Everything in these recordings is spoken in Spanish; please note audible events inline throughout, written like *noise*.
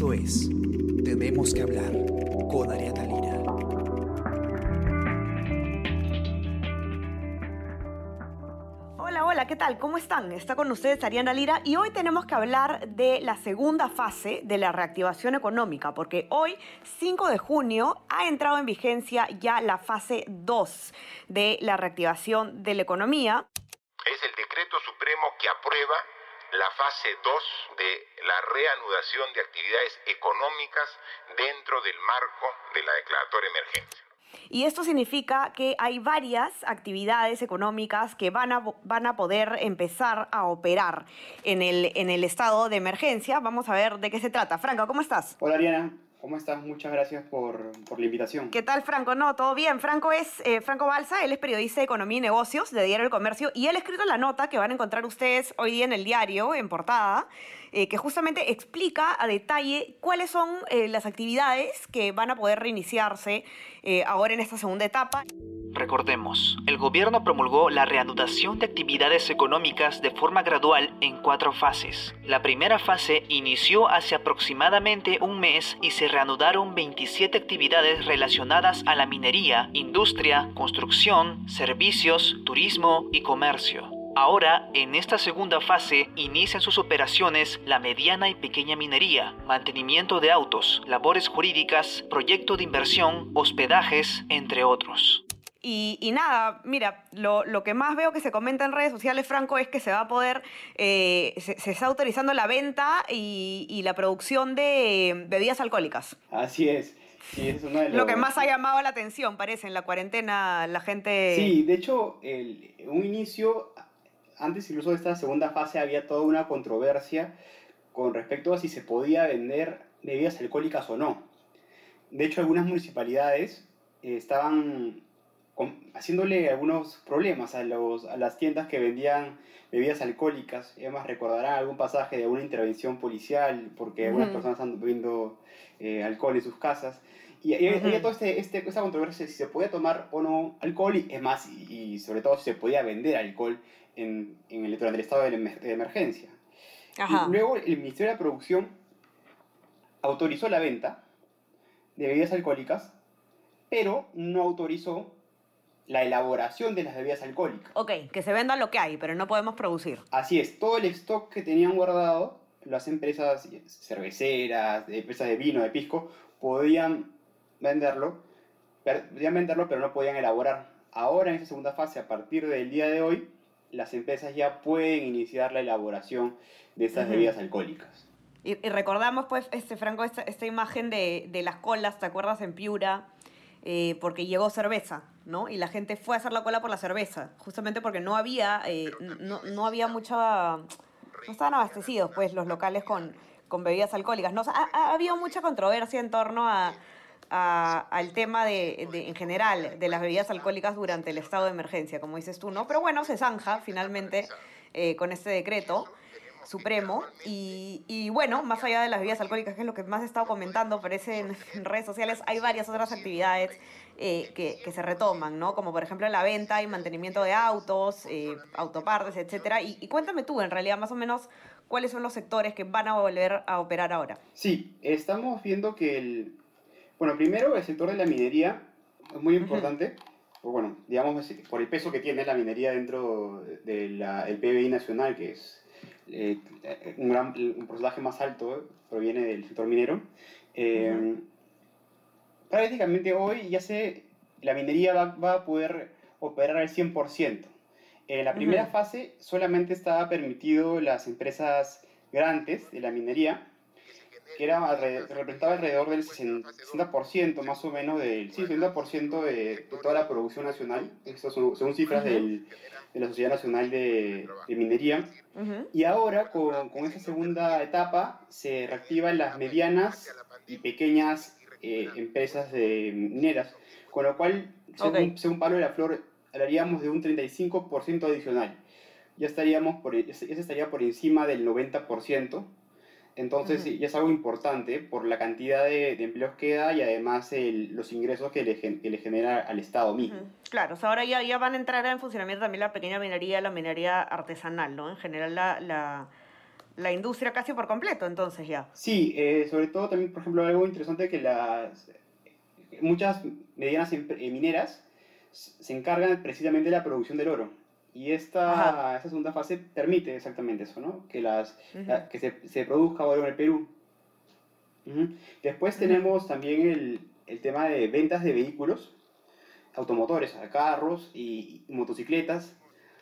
Esto es Tenemos que hablar con Ariana Lira. Hola, hola, ¿qué tal? ¿Cómo están? Está con ustedes Ariana Lira y hoy tenemos que hablar de la segunda fase de la reactivación económica, porque hoy, 5 de junio, ha entrado en vigencia ya la fase 2 de la reactivación de la economía. Es el decreto supremo que aprueba la fase 2 de la reanudación de actividades económicas dentro del marco de la declaratoria de emergencia. Y esto significa que hay varias actividades económicas que van a, van a poder empezar a operar en el, en el estado de emergencia. Vamos a ver de qué se trata. Franco, ¿cómo estás? Hola Ariana, ¿cómo estás? Muchas gracias por, por la invitación. ¿Qué tal, Franco? No, todo bien. Franco es eh, Franco Balsa, él es periodista de Economía y Negocios de Diario del Comercio y él ha escrito la nota que van a encontrar ustedes hoy día en el diario, en portada, eh, que justamente explica a detalle cuáles son eh, las actividades que van a poder reiniciarse eh, ahora en esta segunda etapa. Recordemos, el gobierno promulgó la reanudación de actividades económicas de forma gradual en cuatro fases. La primera fase inició hace aproximadamente un mes y se reanudaron 27 actividades relacionadas a la minería, industria, construcción, servicios, turismo y comercio. Ahora, en esta segunda fase, inician sus operaciones la mediana y pequeña minería, mantenimiento de autos, labores jurídicas, proyecto de inversión, hospedajes, entre otros. Y, y, nada, mira, lo, lo, que más veo que se comenta en redes sociales, Franco, es que se va a poder, eh, se, se, está autorizando la venta y, y, la producción de bebidas alcohólicas. Así es. Sí, es uno de los... Lo que más ha llamado la atención, parece, en la cuarentena la gente... Sí, de hecho, el, un inicio, antes incluso de esta segunda fase, había toda una controversia con respecto a si se podía vender bebidas alcohólicas o no. De hecho, algunas municipalidades eh, haciéndole algunos problemas a, los, a las tiendas que vendían bebidas alcohólicas. Además recordarán algún pasaje de una intervención policial porque algunas uh -huh. personas están bebiendo eh, alcohol en sus casas. Y, y uh -huh. había toda este, este, esta controversia si se podía tomar o no alcohol, y es más, y, y sobre todo si se podía vender alcohol en, en el, durante el estado de, de emergencia. Ajá. Y luego el Ministerio de Producción autorizó la venta de bebidas alcohólicas, pero no autorizó la elaboración de las bebidas alcohólicas. Ok, que se venda lo que hay, pero no podemos producir. Así es, todo el stock que tenían guardado, las empresas cerveceras, empresas de vino, de pisco, podían venderlo, podían venderlo, pero no podían elaborar. Ahora en esta segunda fase, a partir del día de hoy, las empresas ya pueden iniciar la elaboración de estas uh -huh. bebidas alcohólicas. Y, y, recordamos, pues, este, Franco, esta, esta imagen de, de, las colas, ¿te acuerdas? En Piura, eh, porque llegó cerveza, ¿no? Y la gente fue a hacer la cola por la cerveza, justamente porque no había, eh, no, no, había mucha... No estaban abastecidos, pues, los locales con, con bebidas alcohólicas. No, ha, ha, habido mucha controversia en torno a, a, al tema de, de, en general, de las bebidas alcohólicas durante el estado de emergencia, como dices tú, ¿no? Pero bueno, se zanja finalmente eh, con este decreto supremo y, y, bueno, más allá de las bebidas alcohólicas, que es lo que más he estado comentando, parece en, *laughs* en redes sociales, hay varias otras actividades eh, que, que, se retoman, ¿no? Como por ejemplo la venta y mantenimiento de autos, eh, autopartes, etcétera. Y, y, cuéntame tú, en realidad, más o menos, cuáles son los sectores que van a volver a operar ahora. Sí, estamos viendo que el... Bueno, primero el sector de la minería es muy importante. Uh -huh bueno, digamos, por el peso que tiene la minería dentro del de PBI nacional, que es eh, un, gran, un porcentaje más alto eh, proviene del sector minero. Eh, uh -huh. Prácticamente hoy ya se, la minería va, va, a poder operar al 100%. En la primera uh -huh. fase solamente estaba permitido las empresas grandes de la minería, que era alrededor, representaba alrededor del 60% más o menos del sí, 60% de, de, toda la producción nacional. Estas son, son cifras uh -huh. del, de la Sociedad Nacional de, de Minería. Uh -huh. Y ahora, con, con esta segunda etapa, se reactivan las medianas y pequeñas eh, empresas de mineras, con lo cual, según, okay. según Pablo de la Flor, hablaríamos de un 35% adicional. Ya estaríamos por, ya estaría por encima del 90%. Entonces, uh -huh. ya es algo importante por la cantidad de, de empleos que da y además el, los ingresos que le, que le, genera al Estado mismo. Uh -huh. Claro, o sea, ahora ya, ya van a entrar en funcionamiento también la pequeña minería, la minería artesanal, ¿no? En general, la, la la industria casi por completo, entonces ya. Sí, eh, sobre todo también, por ejemplo, algo interesante que las muchas medianas em, mineras se encargan precisamente de la producción del oro. Y esta, esta segunda fase permite exactamente eso, ¿no? Que, las, la- que se, se produzca oro en el Perú. Ujú. Después Ujú. tenemos también el, el tema de ventas de vehículos automotores, carros y, y motocicletas,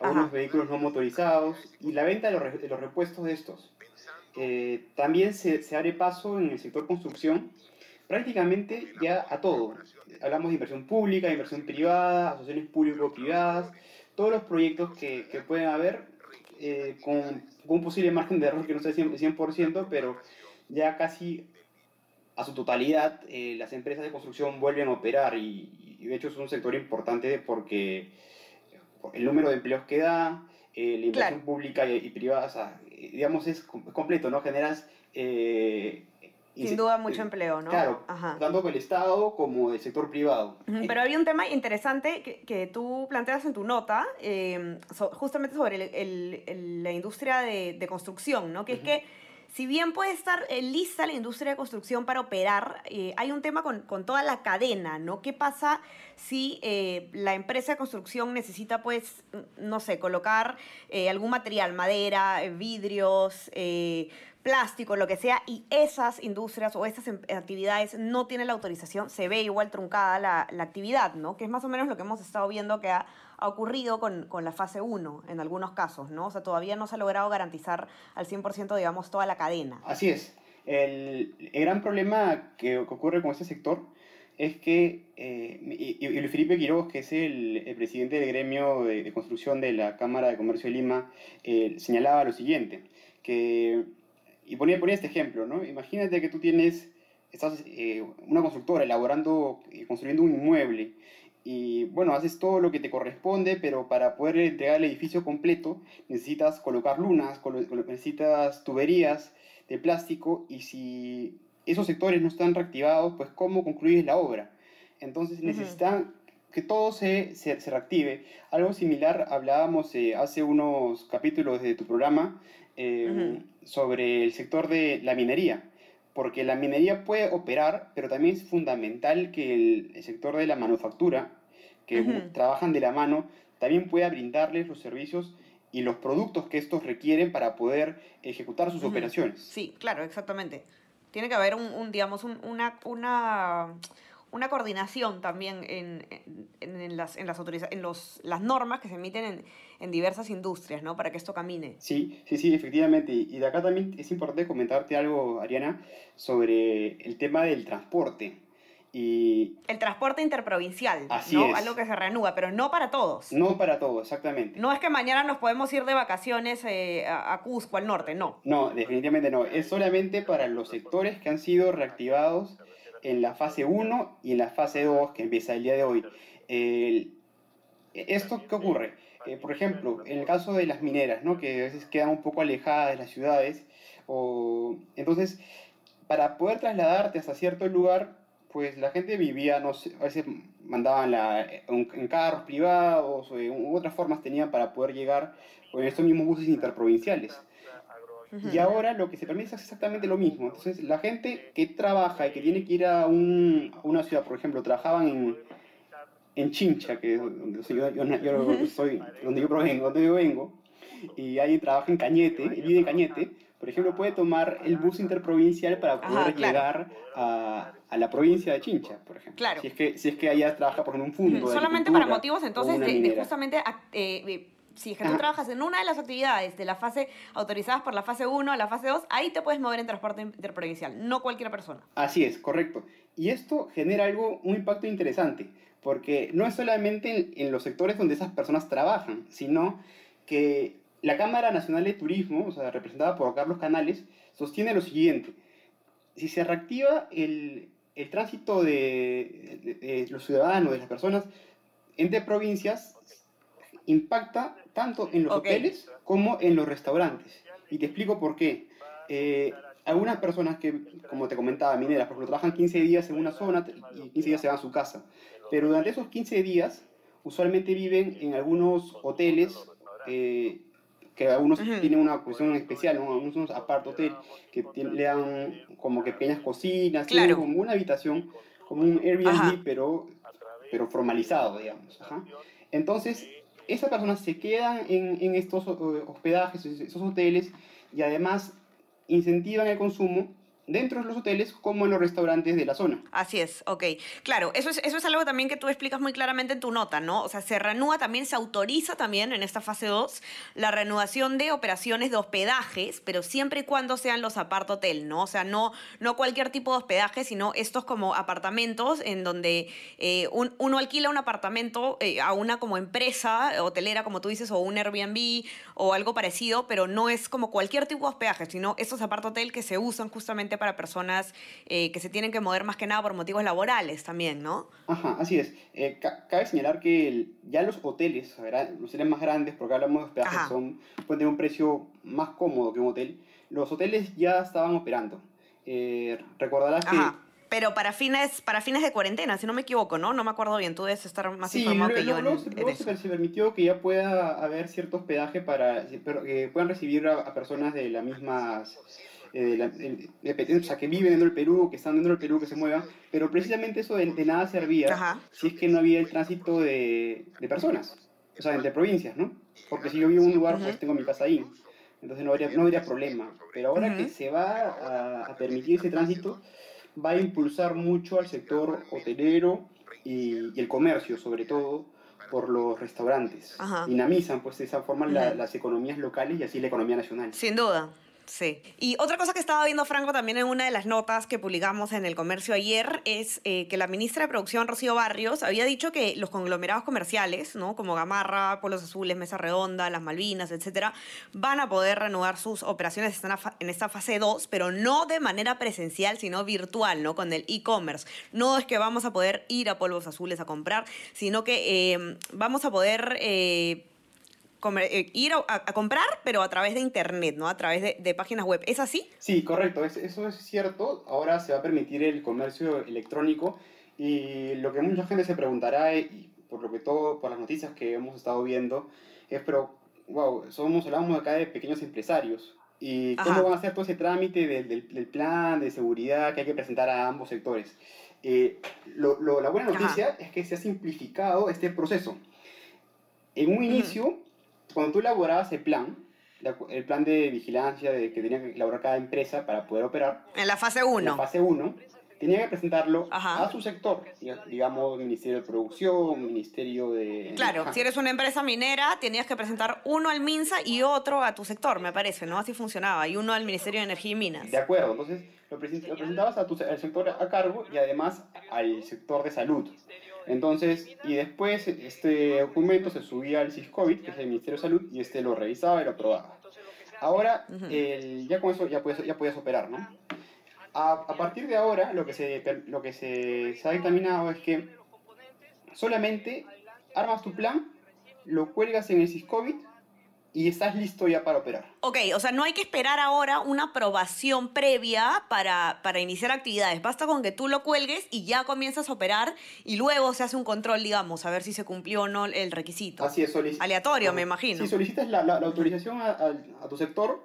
algunos vehículos no motorizados y la venta de los, re- de los repuestos de estos. Eh, también se, se abre paso en el sector construcción prácticamente ya a todo. Hablamos de inversión pública, inversión privada, asociaciones público-privadas, todos los proyectos que, que pueden haber eh, con, con un posible margen de error que no sea 100%, 100%, pero ya casi a su totalidad eh, las empresas de construcción vuelven a operar y, y de hecho es un sector importante porque el número de empleos que da, eh, la inversión Claro. pública y, y privada, o sea, digamos, es com- completo, ¿no? Generas... eh, Sin duda mucho empleo, ¿no? Claro, Ajá. tanto del Estado como del sector privado. Pero había un tema interesante que, que tú planteas en tu nota, eh, so- justamente sobre el- el- el- la industria de, de construcción, ¿no? Que es que si bien puede estar eh, lista la industria de construcción para operar, eh, hay un tema con, con toda la cadena, ¿no? ¿Qué pasa si eh, la empresa de construcción necesita, pues, no sé, colocar eh, algún material, madera, vidrios, eh, plástico, lo que sea, y esas industrias o esas em- actividades no tienen la autorización, se ve igual truncada la, actividad, ¿no? Que es más o menos lo que hemos estado viendo que ha, ocurrido con, con la fase 1 en algunos casos, ¿no? O sea, todavía no se ha logrado garantizar al 100%, digamos, toda la cadena. Así es. El, gran problema que, ocurre con este sector es que, eh, y, y- Felipe Quiroz, que es el, presidente del gremio de, de construcción de la Cámara de Comercio de Lima, eh, señalaba lo siguiente, que, y ponía, ponía este ejemplo, ¿no? Imagínate que tú tienes, estás eh, una constructora elaborando, eh, construyendo un inmueble, y bueno, haces todo lo que te corresponde, pero para poder entregar el edificio completo necesitas colocar lunas, colo- necesitas tuberías de plástico y si esos sectores no están reactivados, pues ¿cómo concluyes la obra? Entonces necesitan que todo se, se, se reactive. Algo similar hablábamos eh, hace unos capítulos de tu programa eh, sobre el sector de la minería porque la minería puede operar, pero también es fundamental que el, el sector de la manufactura, que trabajan de la mano, también pueda brindarles los servicios y los productos que estos requieren para poder ejecutar sus operaciones. Sí, claro, exactamente. Tiene que haber un, un, digamos, un- una, una, una coordinación también en, en, en las, en, las, en los, las normas que se emiten en, en diversas industrias, ¿no? Para que esto camine. Sí, sí, sí, efectivamente. Y de acá también es importante comentarte algo, Ariana, sobre el tema del transporte. Y El transporte interprovincial, Así ¿no? es. Algo que se reanuda, pero no para todos. no para todo, exactamente. No es que mañana nos podemos ir de vacaciones eh, a, a Cusco, al norte, no. No, definitivamente no. Es solamente para los sectores que han sido reactivados en la fase 1 y en la fase 2 que empieza el día de hoy. El- ¿Esto qué ocurre? Eh, por ejemplo, en el caso de las mineras, ¿no? que a veces quedan un poco alejadas de las ciudades, o... entonces, para poder trasladarte hasta cierto lugar, pues la gente vivía, no sé, a veces mandaban la, en, en carros privados o en otras formas tenían para poder llegar en estos mismos buses interprovinciales. Y ahora lo que se permite es exactamente lo mismo. Entonces, la gente que trabaja y que tiene que ir a, un- a una ciudad, por ejemplo, trabajaban en, en Chincha, que es donde yo, yo- yo soy, donde yo provengo, donde yo vengo, y alguien trabaja en Cañete, y vive en Cañete, por ejemplo, puede tomar el bus interprovincial para poder Ajá, claro. llegar a, a la provincia de Chincha, por ejemplo. Claro. Si es que, si es que allá trabaja por ejemplo, un fondo. Solamente para motivos entonces de, de justamente, eh, si es que tú Ajá. trabajas en una de las actividades de la fase autorizadas por la fase 1 a la fase 2, ahí te puedes mover en transporte interprovincial, no cualquier persona. Así es, correcto. Y esto genera algo, un impacto interesante, porque no es solamente en, en los sectores donde esas personas trabajan, sino que la Cámara Nacional de Turismo, o sea, representada por Carlos Canales, sostiene lo siguiente. Si se reactiva el, el tránsito de, de- de los ciudadanos, de las personas, entre provincias, impacta tanto en los Ok. hoteles como en los restaurantes. Y te explico por qué. Eh, algunas personas que, como te comentaba, mineras, por ejemplo, trabajan 15 días en una zona y 15 días se van a su casa. Pero durante esos 15 días, usualmente viven en algunos hoteles, eh, que algunos Ujú. tienen una cuestión especial, ¿no? algunos apart hotel, que le dan como que pequeñas cocinas, tienen Claro. como una habitación, como un Airbnb, Ajá. pero, pero formalizado, digamos. ajá. Entonces, esas personas se quedan en, en estos eh, hospedajes, esos hoteles, y además incentivan el consumo dentro de los hoteles como en los restaurantes de la zona. Así es, ok. Claro, eso es, eso es algo también que tú explicas muy claramente en tu nota, ¿no? O sea, se reanuda también, se autoriza también en esta fase 2 la reanudación de operaciones de hospedajes, pero siempre y cuando sean los apart hotel, ¿no? O sea, no, no cualquier tipo de hospedaje, sino estos como apartamentos en donde eh, un- uno alquila un apartamento eh, a una como empresa hotelera, como tú dices, o un Airbnb o algo parecido, pero no es como cualquier tipo de hospedaje, sino estos apart hotel que se usan justamente para personas eh, que se tienen que mover más que nada por motivos laborales también, ¿no? Ajá, así es. Eh, ca- cabe señalar que el- ya los hoteles, gra- los hoteles más grandes, porque hablamos de hospedajes, Ajá. son, pueden tener un precio más cómodo que un hotel. Los hoteles ya estaban operando. Eh, recordarás que... Ajá. Pero para fines, para fines de cuarentena, si no me equivoco, ¿no? No me acuerdo bien, tú debes estar más Sí, informado luego, que yo en, luego se, en luego eso. se- se permitió que ya pueda haber cierto hospedaje para que puedan recibir a, a personas de las mismas eh, la- de- de- o sea, que viven dentro del Perú, que están dentro del Perú, que se muevan, pero precisamente eso de, de nada servía Ajá. si es que no había el tránsito de, de personas, o sea, entre provincias, ¿no? Porque si yo vivo en un lugar, pues tengo mi casa ahí, entonces no habría, no habría problema. Pero ahora que se va a, a permitir ese tránsito, va a impulsar mucho al sector hotelero y, y el comercio, sobre todo por los restaurantes. Ajá. Dinamizan, pues, de esa forma la- las economías locales y así la economía nacional. Sin duda. Sí. Y otra cosa que estaba viendo Franco también en una de las notas que publicamos en el comercio ayer es eh, que la ministra de Producción, Rocío Barrios, había dicho que los conglomerados comerciales, ¿no? como Gamarra, Polos Azules, Mesa Redonda, Las Malvinas, etcétera, van a poder reanudar sus operaciones fa- en esta fase 2, pero no de manera presencial, sino virtual, ¿no? Con el e-commerce. No es que vamos a poder ir a Polvos Azules a comprar, sino que eh, vamos a poder eh, comer- eh, ir a, a comprar, pero a través de internet, ¿no? A través de, de páginas web. ¿Es así? Sí, correcto, es- eso es cierto. Ahora se va a permitir el comercio electrónico y lo que mucha gente se preguntará, y por lo que todo, por las noticias que hemos estado viendo, es, pero, wow, somos, hablamos acá de pequeños empresarios. ¿Y cómo Ajá. van a hacer todo ese trámite del, del- del plan de seguridad que hay que presentar a ambos sectores? Eh, lo- lo- la buena Ajá. noticia es que se ha simplificado este proceso. En un inicio, cuando tú elaborabas el plan, la- el plan de vigilancia de que tenía que elaborar cada empresa para poder operar, En la fase en la 1. fase 1, tenía que presentarlo Ajá. a su sector, diga- digamos, Ministerio de Producción, Ministerio de... Claro, Ajá. si eres una empresa minera, tenías que presentar uno al MINSA y otro a tu sector, me parece, ¿no? Así funcionaba. Y uno al Ministerio de Energía y Minas. De acuerdo, entonces lo, presen- lo presentabas a tu, al sector a cargo y además al sector de salud. Entonces, y después este documento se subía al SISCOVID, que es el Ministerio de Salud, y este lo revisaba y lo aprobaba. Ahora, el- ya con eso ya puedes, ya puedes operar, ¿no? A, a partir de ahora, lo que, se, lo que se, se ha dictaminado es que solamente armas tu plan, lo cuelgas en el SISCOVID y estás listo ya para operar. Ok, o sea, no hay que esperar ahora una aprobación previa para, para iniciar actividades. Basta con que tú lo cuelgues y ya comienzas a operar y luego se hace un control, digamos, a ver si se cumplió o no el requisito. Así es, Aleatorio, me imagino. Si solicitas la, la- la autorización a, a- a tu sector,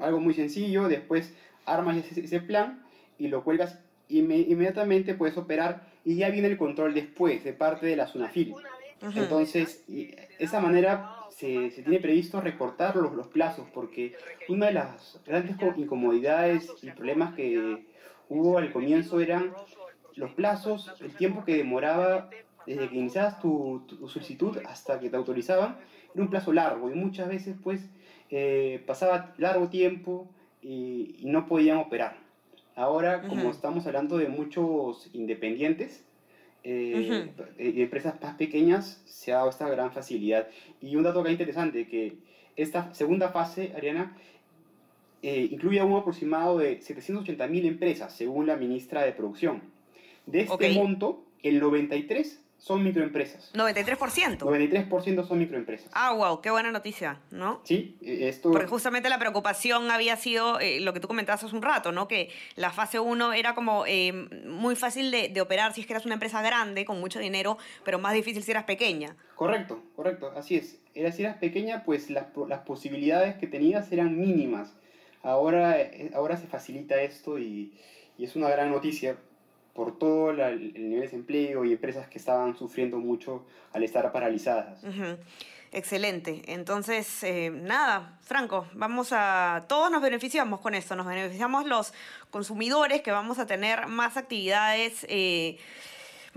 algo muy sencillo, después armas ese, ese plan y lo cuelgas inme- inmediatamente, puedes operar y ya viene el control después de parte de la SUNAFIL. Ujú. Entonces, y- de esa manera se, se tiene previsto recortar los, los plazos, porque una de las grandes co- incomodidades y problemas que hubo al comienzo eran los plazos, el tiempo que demoraba desde que iniciabas tu, tu solicitud hasta que te autorizaban, era un plazo largo y muchas veces pues eh, pasaba largo tiempo y, y no podían operar. Ahora, como Ujú. estamos hablando de muchos independientes, eh, eh, empresas más pequeñas, se ha dado esta gran facilidad. Y un dato acá interesante, que esta segunda fase, Ariana, eh, incluye a un aproximado de 780.000 empresas, según la ministra de Producción. De este monto, el 93 son microempresas. 93%. 93% son microempresas. Ah, wow, qué buena noticia, ¿no? Sí, e, esto... Porque justamente la preocupación había sido eh, lo que tú comentabas hace un rato, ¿no? Que la fase 1 era como eh, muy fácil de, de, operar si es que eras una empresa grande, con mucho dinero, pero más difícil si eras pequeña. Correcto, correcto, así es. Era, si eras pequeña, pues las, las posibilidades que tenías eran mínimas. Ahora, eh, ahora se facilita esto y, y es una gran noticia por todo la, el nivel de desempleo y empresas que estaban sufriendo mucho al estar paralizadas. Excelente. Entonces, eh, nada, Franco, vamos a. Todos nos beneficiamos con esto. Nos beneficiamos los consumidores que vamos a tener más actividades. Eh,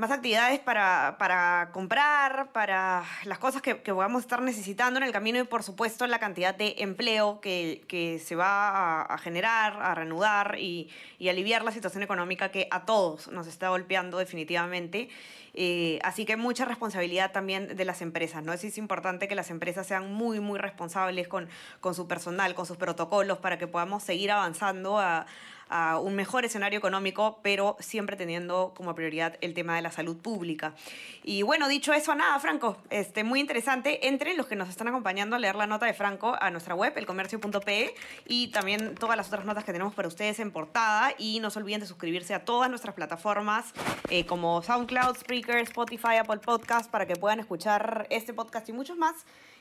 más actividades para, para, comprar, para las cosas que, que podamos estar necesitando en el camino y por supuesto la cantidad de empleo que, que se va a, a, generar, a reanudar y, y, aliviar la situación económica que a todos nos está golpeando definitivamente. Eh, así que mucha responsabilidad también de las empresas, ¿no? Es importante que las empresas sean muy, muy responsables con, con su personal, con sus protocolos, para que podamos seguir avanzando a, a un mejor escenario económico, pero siempre teniendo como prioridad el tema de la salud pública. Y bueno, dicho eso, nada, Franco, este, muy interesante. Entre los que nos están acompañando a leer la nota de Franco a nuestra web, elcomercio.pe, y también todas las otras notas que tenemos para ustedes en portada. Y no se olviden de suscribirse a todas nuestras plataformas eh, como SoundCloud, Spreaker, Spotify, Apple Podcast, para que puedan escuchar este podcast y muchos más.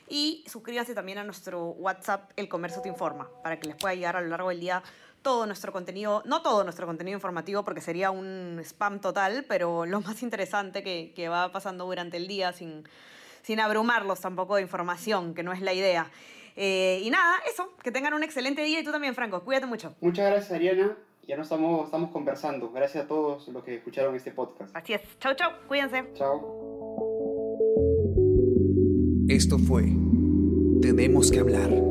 Y suscríbanse también a nuestro WhatsApp, El Comercio Te Informa, para que les pueda llegar a lo largo del día todo nuestro contenido, no todo nuestro contenido informativo porque sería un spam total, pero lo más interesante que, que va pasando durante el día sin, sin abrumarlos tampoco de información, que no es la idea. Eh, y nada, eso, que tengan un excelente día y tú también, Franco, cuídate mucho. Muchas gracias, Ariana. Ya nos estamos, estamos conversando. Gracias a todos los que escucharon este podcast. Así es. Chau, chau. Cuídense. Chao. Esto fue Tenemos que hablar.